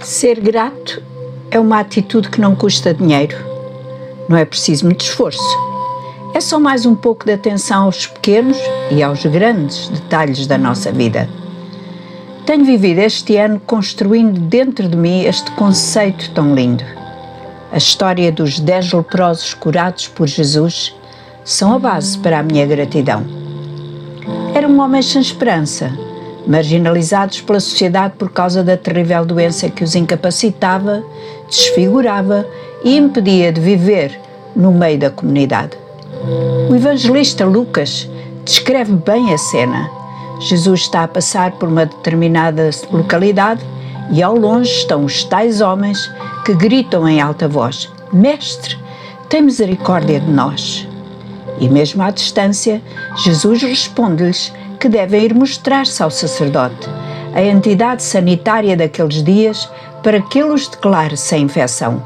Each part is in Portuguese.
Ser grato é uma atitude que não custa dinheiro. Não é preciso muito esforço. É só mais um pouco de atenção aos pequenos e aos grandes detalhes da nossa vida. Tenho vivido este ano construindo dentro de mim este conceito tão lindo. A história dos dez leprosos curados por Jesus são a base para a minha gratidão. Eram homens sem esperança, marginalizados pela sociedade por causa da terrível doença que os incapacitava, desfigurava e impedia de viver no meio da comunidade. O evangelista Lucas descreve bem a cena. Jesus está a passar por uma determinada localidade e ao longe estão os tais homens que gritam em alta voz: Mestre, tem misericórdia de nós. E mesmo à distância, Jesus responde-lhes que devem ir mostrar-se ao sacerdote, a entidade sanitária daqueles dias, para que ele os declare sem infecção.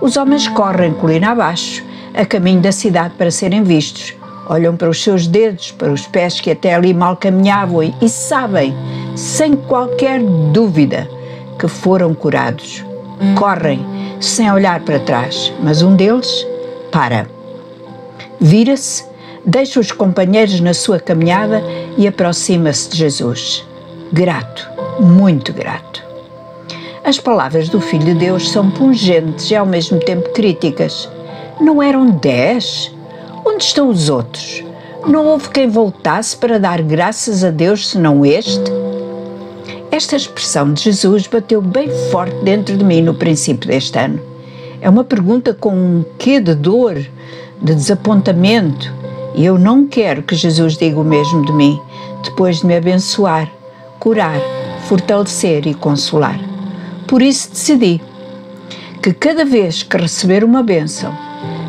Os homens correm colina abaixo, a caminho da cidade para serem vistos. Olham para os seus dedos, para os pés que até ali mal caminhavam e, sabem, sem qualquer dúvida, que foram curados. Correm, sem olhar para trás, mas um deles para. Vira-se, deixa os companheiros na sua caminhada e aproxima-se de Jesus. Grato, muito grato. As palavras do Filho de Deus são pungentes e ao mesmo tempo críticas. Não eram dez? Onde estão os outros? Não houve quem voltasse para dar graças a Deus senão este? Esta expressão de Jesus bateu bem forte dentro de mim no princípio deste ano. É uma pergunta com um quê de dor, de desapontamento, e eu não quero que Jesus diga o mesmo de mim, depois de me abençoar, curar, fortalecer e consolar. Por isso decidi que cada vez que receber uma bênção,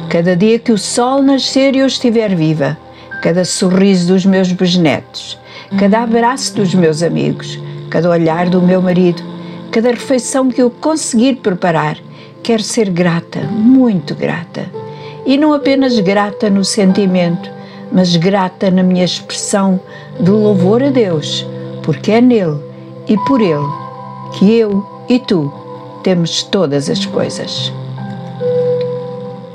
cada dia que o sol nascer e eu estiver viva, cada sorriso dos meus bisnetos, cada abraço dos meus amigos, cada olhar do meu marido, cada refeição que eu conseguir preparar, quero ser grata, muito grata. E não apenas grata no sentimento, mas grata na minha expressão de louvor a Deus, porque é nele e por ele que eu e tu temos todas as coisas.